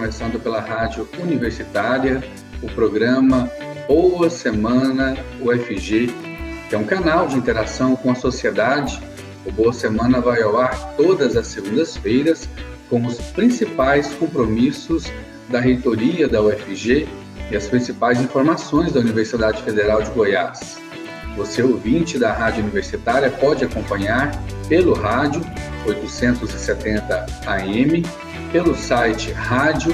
Começando pela Rádio Universitária o programa Boa Semana UFG, que é um canal de interação com a sociedade. O Boa Semana vai ao ar todas as segundas-feiras com os principais compromissos da reitoria da UFG e as principais informações da Universidade Federal de Goiás. Você, ouvinte da Rádio Universitária, pode acompanhar pelo rádio 870 AM, pelo site radio.fg.br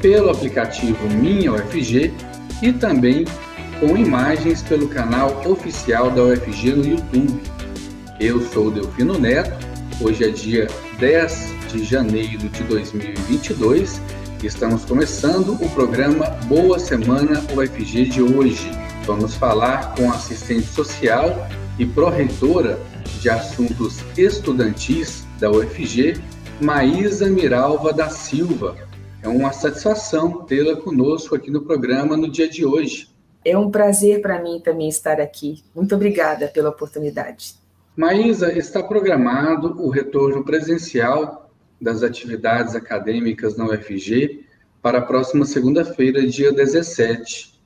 pelo aplicativo Minha UFG e também com imagens pelo canal oficial da UFG no YouTube. Eu sou Delfino Neto, hoje é dia 10 de janeiro de 2022 e estamos começando o programa Boa Semana UFG de hoje. Vamos falar com assistente social e pró-reitora de assuntos estudantis da UFG, Maísa Miralva da Silva, é uma satisfação tê-la conosco aqui no programa no dia de hoje. É um prazer para mim também estar aqui. Muito obrigada pela oportunidade. Maísa, está programado o retorno presencial das atividades acadêmicas na UFG para a próxima segunda-feira, dia 17.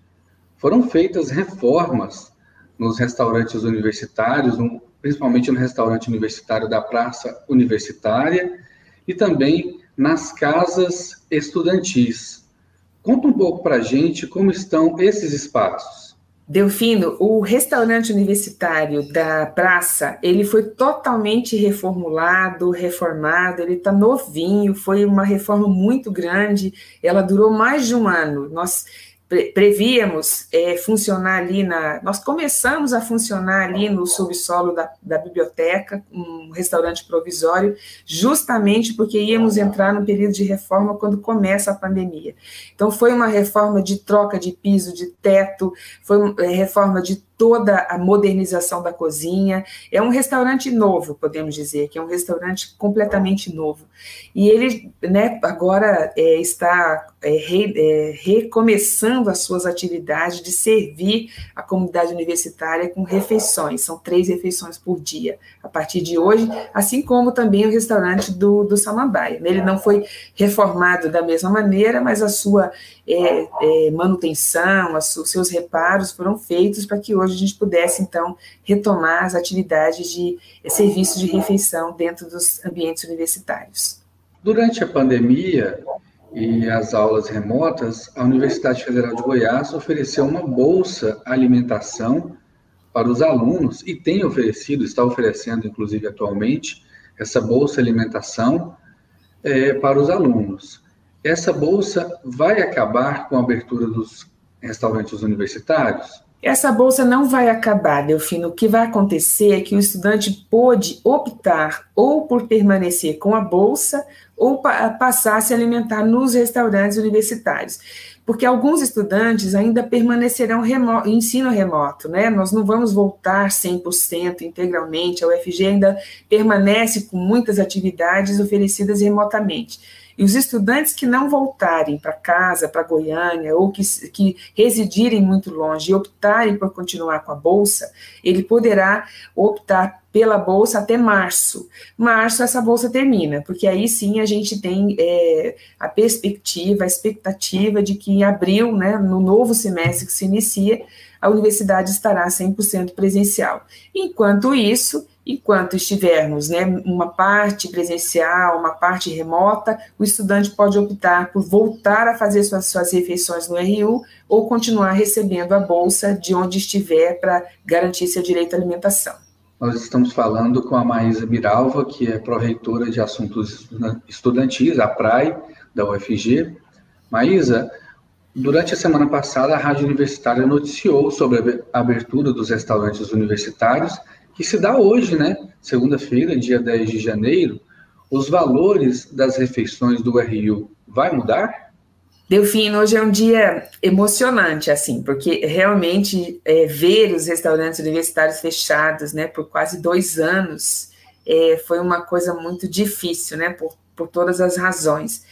Foram feitas reformas nos restaurantes universitários, principalmente no restaurante universitário da Praça Universitária, e também nas casas estudantis. Conta um pouco para a gente como estão esses espaços. Delfino, o restaurante universitário da praça, ele foi totalmente reformulado, reformado, ele está novinho, foi uma reforma muito grande, ela durou mais de um ano. Nós prevíamos é, funcionar ali na. Nós começamos a funcionar ali no subsolo da, da biblioteca, um restaurante provisório, justamente porque íamos entrar no período de reforma quando começa a pandemia. Então, foi uma reforma de troca de piso, de teto, foi uma é, reforma de toda a modernização da cozinha. É um restaurante novo, podemos dizer, que é um restaurante completamente novo. E ele, né, agora é, está é, re, é, recomeçando as suas atividades de servir a comunidade universitária com refeições. São três refeições por dia, a partir de hoje, assim como também o restaurante do, do Samambaia. Ele não foi reformado da mesma maneira, mas a sua é, é, manutenção, os seus reparos foram feitos para que hoje a gente pudesse, então, retomar as atividades de serviço de refeição dentro dos ambientes universitários. Durante a pandemia e as aulas remotas, a Universidade Federal de Goiás ofereceu uma bolsa alimentação para os alunos e tem oferecido, está oferecendo, inclusive atualmente, essa bolsa alimentação é, para os alunos. Essa bolsa vai acabar com a abertura dos restaurantes universitários? Essa bolsa não vai acabar, Delfino. O que vai acontecer é que o estudante pode optar ou por permanecer com a bolsa ou pa passar a se alimentar nos restaurantes universitários. Porque alguns estudantes ainda permanecerão remo ensino remoto, né? Nós não vamos voltar 100% integralmente, a UFG ainda permanece com muitas atividades oferecidas remotamente. E os estudantes que não voltarem para casa, para Goiânia, ou que, que residirem muito longe e optarem por continuar com a bolsa, ele poderá optar pela bolsa até março. Março essa bolsa termina, porque aí sim a gente tem é, a perspectiva, a expectativa de que em abril, né, no novo semestre que se inicia, a universidade estará 100% presencial. Enquanto isso, enquanto estivermos né, uma parte presencial, uma parte remota, o estudante pode optar por voltar a fazer suas, suas refeições no RU ou continuar recebendo a bolsa de onde estiver para garantir seu direito à alimentação. Nós estamos falando com a Maísa Miralva, que é pró-reitora de assuntos estudantis, a PRAI, da UFG. Maísa, durante a semana passada, a Rádio Universitária noticiou sobre a abertura dos restaurantes universitários que se dá hoje, né? Segunda-feira, dia 10 de janeiro, os valores das refeições do RU vai mudar? Delfino, hoje é um dia emocionante, assim, porque realmente é, ver os restaurantes universitários fechados, né, por quase dois anos, é, foi uma coisa muito difícil, né, por, por todas as razões.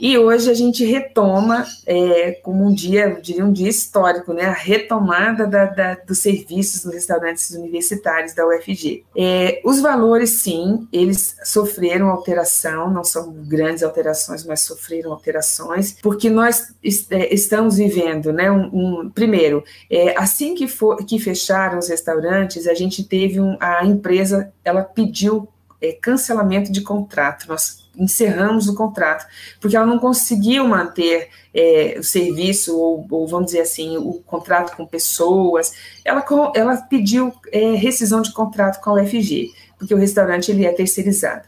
E hoje a gente retoma, é, como um dia, eu diria um dia histórico, né, a retomada da, da, dos serviços nos restaurantes universitários da UFG. É, os valores, sim, eles sofreram alteração, não são grandes alterações, mas sofreram alterações, porque nós é, estamos vivendo, né, um, um primeiro, é, assim que, for, que fecharam os restaurantes, a gente teve um, a empresa, ela pediu é, cancelamento de contrato, nós encerramos o contrato, porque ela não conseguiu manter é, o serviço, ou, ou, vamos dizer assim, o contrato com pessoas, ela, ela pediu é, rescisão de contrato com a UFG, porque o restaurante ele é terceirizado.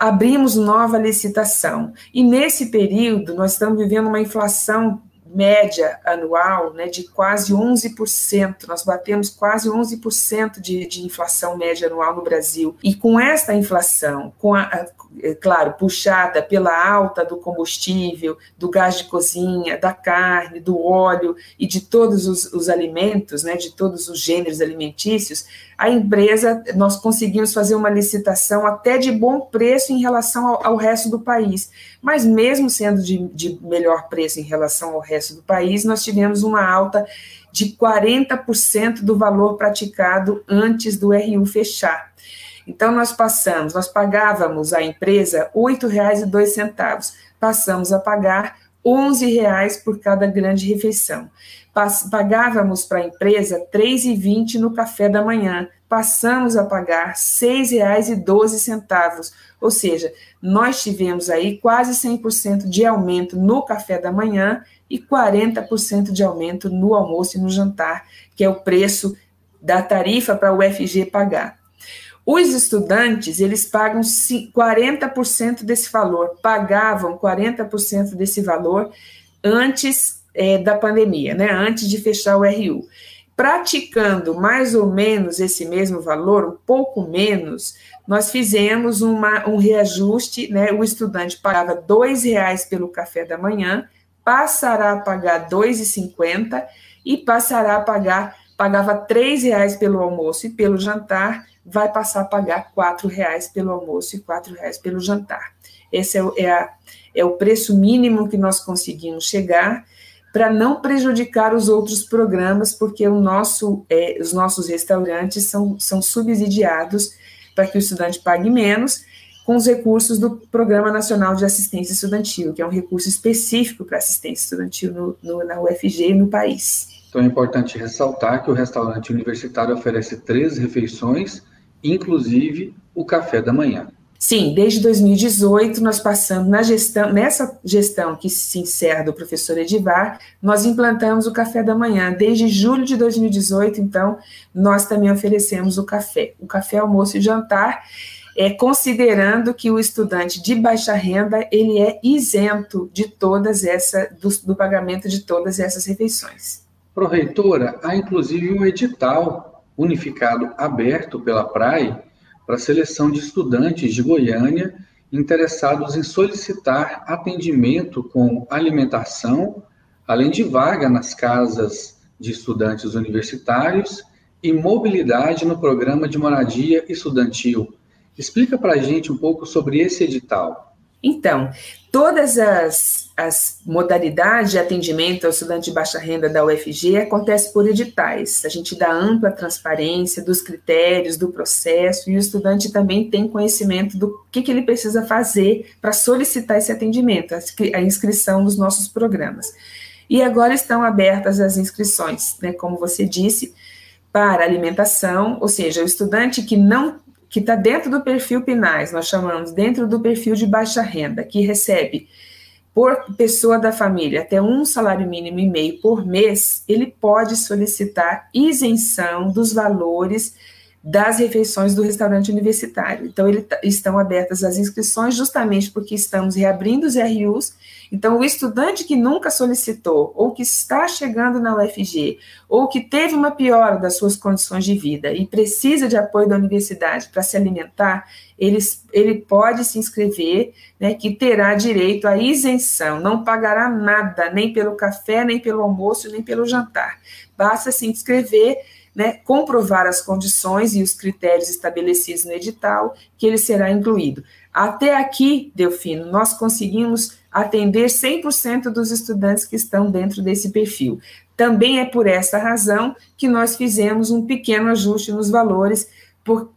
Abrimos nova licitação, e nesse período nós estamos vivendo uma inflação média anual né, de quase 11%. Nós batemos quase 11% de, de inflação média anual no Brasil. E com esta inflação, com a, a, é claro, puxada pela alta do combustível, do gás de cozinha, da carne, do óleo e de todos os, os alimentos, né, de todos os gêneros alimentícios, a empresa, nós conseguimos fazer uma licitação até de bom preço em relação ao, ao resto do país. Mas mesmo sendo de, de melhor preço em relação ao resto do país, nós tivemos uma alta de 40% do valor praticado antes do RU fechar. Então, nós passamos, nós pagávamos à empresa R$ 8,02, passamos a pagar R$ 11,00 por cada grande refeição. Pagávamos para a empresa R$ 3,20 no café da manhã, passamos a pagar R$ 6,12, ou seja, nós tivemos aí quase 100% de aumento no café da manhã e 40% de aumento no almoço e no jantar, que é o preço da tarifa para o UFG pagar. Os estudantes, eles pagam 40% desse valor, pagavam 40% desse valor antes é, da pandemia, né, antes de fechar o RU. Praticando mais ou menos esse mesmo valor, um pouco menos, nós fizemos uma, um reajuste, né, o estudante pagava R$ 2,00 pelo café da manhã, passará a pagar R$ 2,50 e passará a pagar, pagava R$ 3,00 pelo almoço e pelo jantar, vai passar a pagar R$ reais pelo almoço e R$ reais pelo jantar. Esse é o, é, a, é o preço mínimo que nós conseguimos chegar para não prejudicar os outros programas, porque o nosso, é, os nossos restaurantes são, são subsidiados para que o estudante pague menos com os recursos do Programa Nacional de Assistência Estudantil, que é um recurso específico para assistência estudantil no, no, na UFG e no país. Então é importante ressaltar que o restaurante universitário oferece três refeições inclusive o café da manhã. Sim, desde 2018 nós passamos na gestão, nessa gestão que se encerra do professor Edivar, nós implantamos o café da manhã. Desde julho de 2018, então, nós também oferecemos o café, o café, almoço e jantar, é, considerando que o estudante de baixa renda ele é isento de todas essa do, do pagamento de todas essas refeições. Proreitora, há inclusive um edital unificado aberto pela PRAE para seleção de estudantes de Goiânia interessados em solicitar atendimento com alimentação, além de vaga nas casas de estudantes universitários e mobilidade no programa de moradia estudantil. Explica para a gente um pouco sobre esse edital. Então, todas as, as modalidades de atendimento ao estudante de baixa renda da UFG acontece por editais. A gente dá ampla transparência dos critérios, do processo, e o estudante também tem conhecimento do que, que ele precisa fazer para solicitar esse atendimento, a inscrição nos nossos programas. E agora estão abertas as inscrições, né, como você disse, para alimentação, ou seja, o estudante que não que está dentro do perfil PINAIS, nós chamamos dentro do perfil de baixa renda, que recebe por pessoa da família até um salário mínimo e meio por mês, ele pode solicitar isenção dos valores das refeições do restaurante universitário. Então, ele, estão abertas as inscrições justamente porque estamos reabrindo os RUs. Então, o estudante que nunca solicitou, ou que está chegando na UFG, ou que teve uma piora das suas condições de vida e precisa de apoio da universidade para se alimentar, ele, ele pode se inscrever, né, que terá direito à isenção, não pagará nada, nem pelo café, nem pelo almoço, nem pelo jantar. Basta se inscrever né, comprovar as condições e os critérios estabelecidos no edital, que ele será incluído. Até aqui, Delfino, nós conseguimos atender 100% dos estudantes que estão dentro desse perfil. Também é por essa razão que nós fizemos um pequeno ajuste nos valores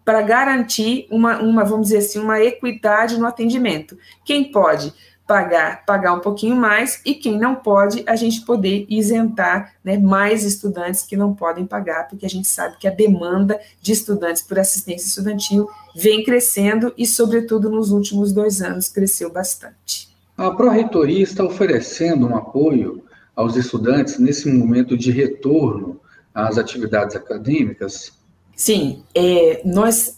para garantir uma, uma, vamos dizer assim, uma equidade no atendimento. Quem pode pagar, pagar um pouquinho mais, e quem não pode, a gente poder isentar né, mais estudantes que não podem pagar, porque a gente sabe que a demanda de estudantes por assistência estudantil vem crescendo e, sobretudo, nos últimos dois anos cresceu bastante. A Pró-Reitoria está oferecendo um apoio aos estudantes nesse momento de retorno às atividades acadêmicas? Sim, é, nós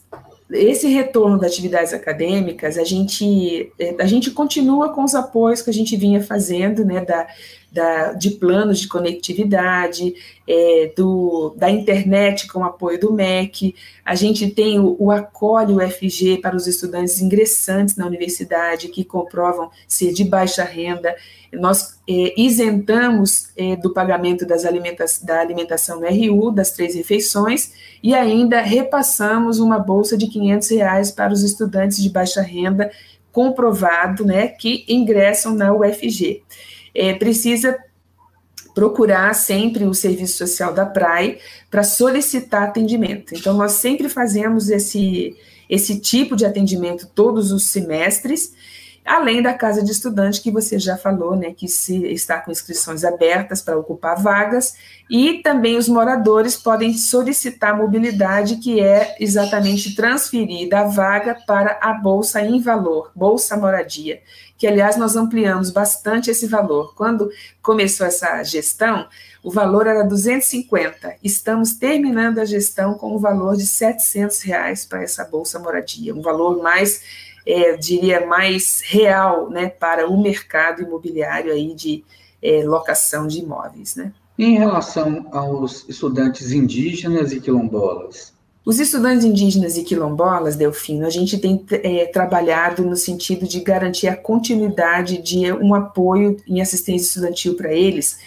esse retorno das atividades acadêmicas, a gente, a gente continua com os apoios que a gente vinha fazendo, né, da, da, de planos de conectividade, é, do, da internet com apoio do MEC, a gente tem o, o Acolhe UFG para os estudantes ingressantes na universidade que comprovam ser de baixa renda, nós é, isentamos é, do pagamento das alimenta da alimentação no RU, das três refeições, e ainda repassamos uma bolsa de 500 reais para os estudantes de baixa renda comprovado, né, que ingressam na UFG é, precisa procurar sempre o serviço social da praia para solicitar atendimento. Então, nós sempre fazemos esse, esse tipo de atendimento todos os semestres, além da casa de estudante que você já falou, né, que se está com inscrições abertas para ocupar vagas, e também os moradores podem solicitar mobilidade, que é exatamente transferir da vaga para a bolsa em valor, bolsa moradia, que aliás nós ampliamos bastante esse valor. Quando começou essa gestão, o valor era 250. Estamos terminando a gestão com o valor de 700 reais para essa bolsa moradia, um valor mais é, diria, mais real né, para o mercado imobiliário aí de é, locação de imóveis. Né? Em relação aos estudantes indígenas e quilombolas? Os estudantes indígenas e quilombolas, Delfino, a gente tem é, trabalhado no sentido de garantir a continuidade de um apoio em assistência estudantil para eles,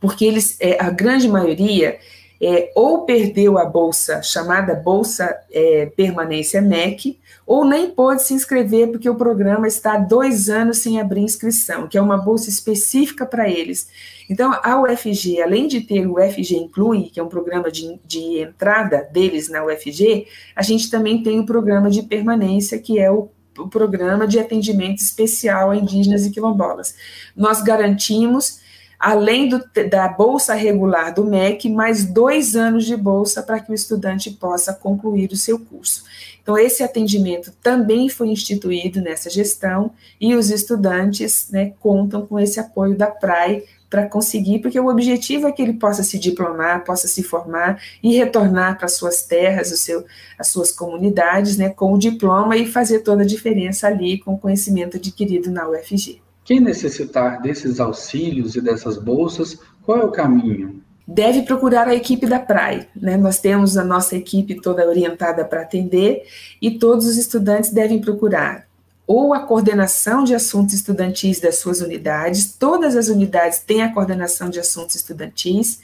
porque eles, é, a grande maioria, é, ou perdeu a bolsa chamada Bolsa é, Permanência MEC, ou nem pôde se inscrever porque o programa está há dois anos sem abrir inscrição, que é uma bolsa específica para eles. Então, a UFG, além de ter o UFG Inclui, que é um programa de, de entrada deles na UFG, a gente também tem o programa de permanência, que é o o programa de atendimento especial a indígenas e quilombolas. Nós garantimos além do, da bolsa regular do MEC, mais dois anos de bolsa para que o estudante possa concluir o seu curso. Então, esse atendimento também foi instituído nessa gestão e os estudantes né, contam com esse apoio da PRAE para conseguir, porque o objetivo é que ele possa se diplomar, possa se formar e retornar para suas terras, o seu, as suas comunidades, né, com o diploma e fazer toda a diferença ali com o conhecimento adquirido na UFG. Quem necessitar desses auxílios e dessas bolsas, qual é o caminho? Deve procurar a equipe da praia. Né? Nós temos a nossa equipe toda orientada para atender e todos os estudantes devem procurar ou a coordenação de assuntos estudantis das suas unidades, todas as unidades têm a coordenação de assuntos estudantis,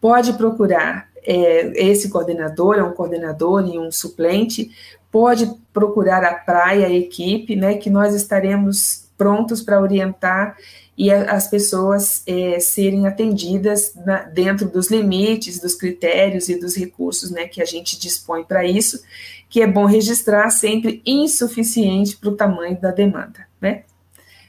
pode procurar é, esse coordenador, é um coordenador e um suplente, pode procurar a praia, a equipe, né, que nós estaremos prontos para orientar e a, as pessoas é, serem atendidas na, dentro dos limites, dos critérios e dos recursos né, que a gente dispõe para isso, que é bom registrar sempre insuficiente para o tamanho da demanda, né?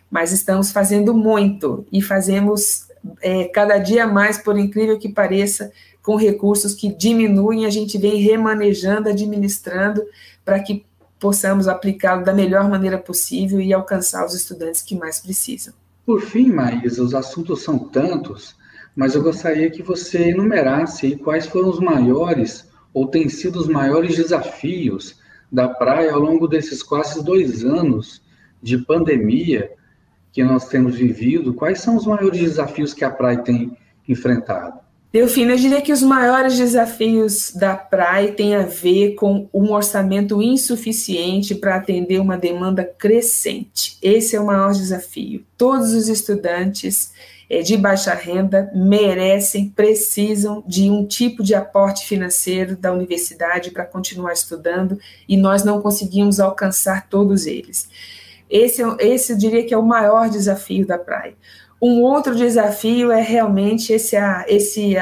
Mas estamos fazendo muito e fazemos é, cada dia mais, por incrível que pareça, com recursos que diminuem, a gente vem remanejando, administrando, para que possamos aplicá-lo da melhor maneira possível e alcançar os estudantes que mais precisam. Por fim, Maísa, os assuntos são tantos, mas eu gostaria que você enumerasse quais foram os maiores ou têm sido os maiores desafios da praia ao longo desses quase dois anos de pandemia que nós temos vivido? Quais são os maiores desafios que a praia tem enfrentado? Delfina, eu diria que os maiores desafios da praia têm a ver com um orçamento insuficiente para atender uma demanda crescente. Esse é o maior desafio. Todos os estudantes é, de baixa renda merecem, precisam de um tipo de aporte financeiro da universidade para continuar estudando e nós não conseguimos alcançar todos eles. Esse, é esse eu diria que é o maior desafio da praia. Um outro desafio é realmente esse, esse,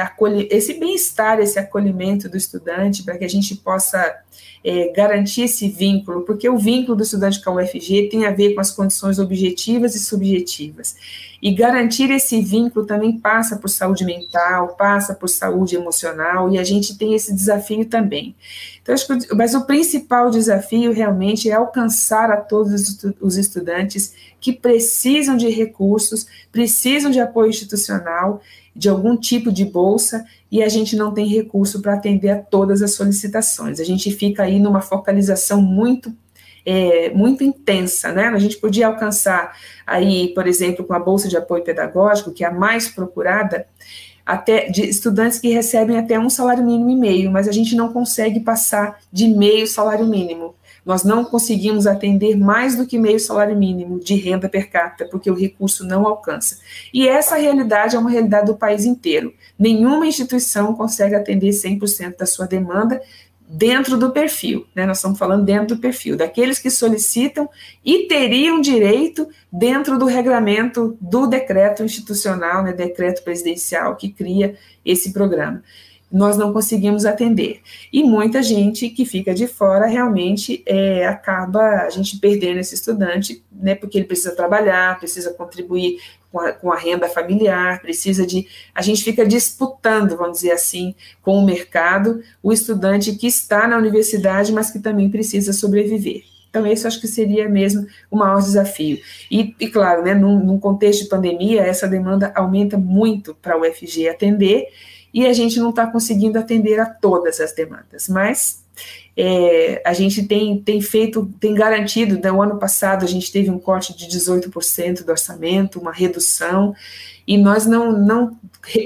esse bem-estar, esse acolhimento do estudante, para que a gente possa é, garantir esse vínculo, porque o vínculo do estudante com a UFG tem a ver com as condições objetivas e subjetivas. E garantir esse vínculo também passa por saúde mental, passa por saúde emocional, e a gente tem esse desafio também. Então, acho que, mas o principal desafio realmente é alcançar a todos os estudantes que precisam de recursos, precisam de apoio institucional, de algum tipo de bolsa, e a gente não tem recurso para atender a todas as solicitações. A gente fica aí numa focalização muito é, muito intensa, né? A gente podia alcançar aí, por exemplo, com a bolsa de apoio pedagógico, que é a mais procurada, até de estudantes que recebem até um salário mínimo e meio, mas a gente não consegue passar de meio salário mínimo. Nós não conseguimos atender mais do que meio salário mínimo de renda per capita, porque o recurso não alcança. E essa realidade é uma realidade do país inteiro. Nenhuma instituição consegue atender 100% da sua demanda, dentro do perfil, né? Nós estamos falando dentro do perfil, daqueles que solicitam e teriam direito dentro do regramento do decreto institucional, né, decreto presidencial que cria esse programa nós não conseguimos atender. E muita gente que fica de fora realmente é, acaba a gente perdendo esse estudante, né, porque ele precisa trabalhar, precisa contribuir com a, com a, renda familiar, precisa de. A gente fica disputando, vamos dizer assim, com o mercado, o estudante que está na universidade, mas que também precisa sobreviver. Então, esse acho que seria mesmo o maior desafio. E, e claro, né, num, num contexto de pandemia, essa demanda aumenta muito para o UFG atender, e a gente não está conseguindo atender a todas as demandas, mas é, a gente tem, tem feito, tem garantido, né, ano passado a gente teve um corte de 18% do orçamento, uma redução, e nós não, não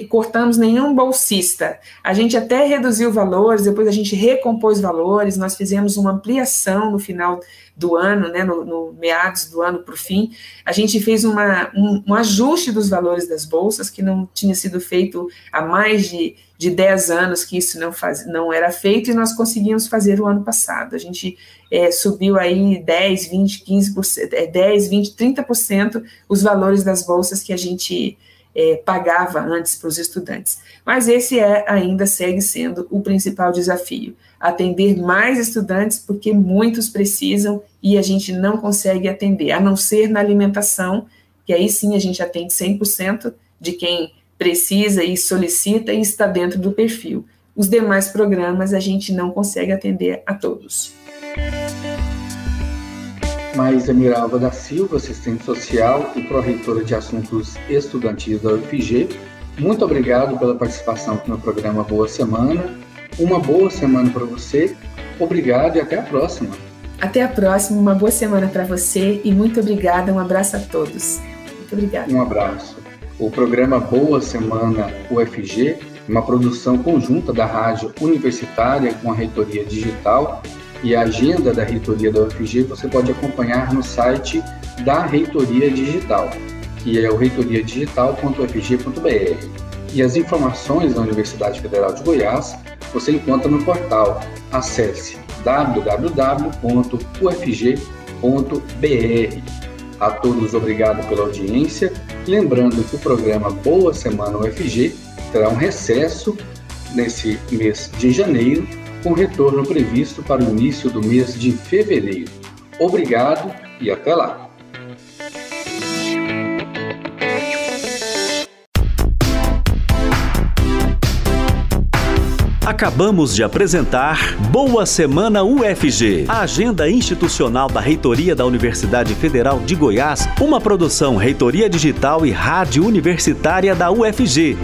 cortamos nenhum bolsista. A gente até reduziu valores, depois a gente recompôs valores, nós fizemos uma ampliação no final do ano, né, no, no meados do ano para o fim, a gente fez uma, um, um, ajuste dos valores das bolsas, que não tinha sido feito há mais de, de 10 anos que isso não, faz, não era feito, e nós conseguimos fazer o ano passado. A gente é, subiu aí 10, 20, 15%, é, 10, 20, 30% os valores das bolsas que a gente é, pagava antes para os estudantes. Mas esse é ainda segue sendo o principal desafio: atender mais estudantes, porque muitos precisam e a gente não consegue atender, a não ser na alimentação, que aí sim a gente atende 100% de quem precisa e solicita e está dentro do perfil. Os demais programas a gente não consegue atender a todos. Maísa Miralva da Silva, assistente social e pró-reitora de assuntos estudantis da UFG. Muito obrigado pela participação no programa Boa Semana. Uma boa semana para você. Obrigado e até a próxima. Até a próxima, uma boa semana para você e muito obrigada. Um abraço a todos. Muito obrigada. Um abraço. O programa Boa Semana UFG, uma produção conjunta da Rádio Universitária com a Reitoria Digital e a agenda da reitoria da UFG você pode acompanhar no site da Reitoria Digital, que é o reitoriadigital.ufg.br. E as informações da Universidade Federal de Goiás você encontra no portal. Acesse www.ufg.br. A todos obrigado pela audiência. Lembrando que o programa Boa Semana UFG terá um recesso nesse mês de janeiro com retorno previsto para o início do mês de fevereiro. Obrigado e até lá! Acabamos de apresentar Boa Semana UFG, a agenda institucional da Reitoria da Universidade Federal de Goiás, uma produção Reitoria Digital e Rádio Universitária da UFG.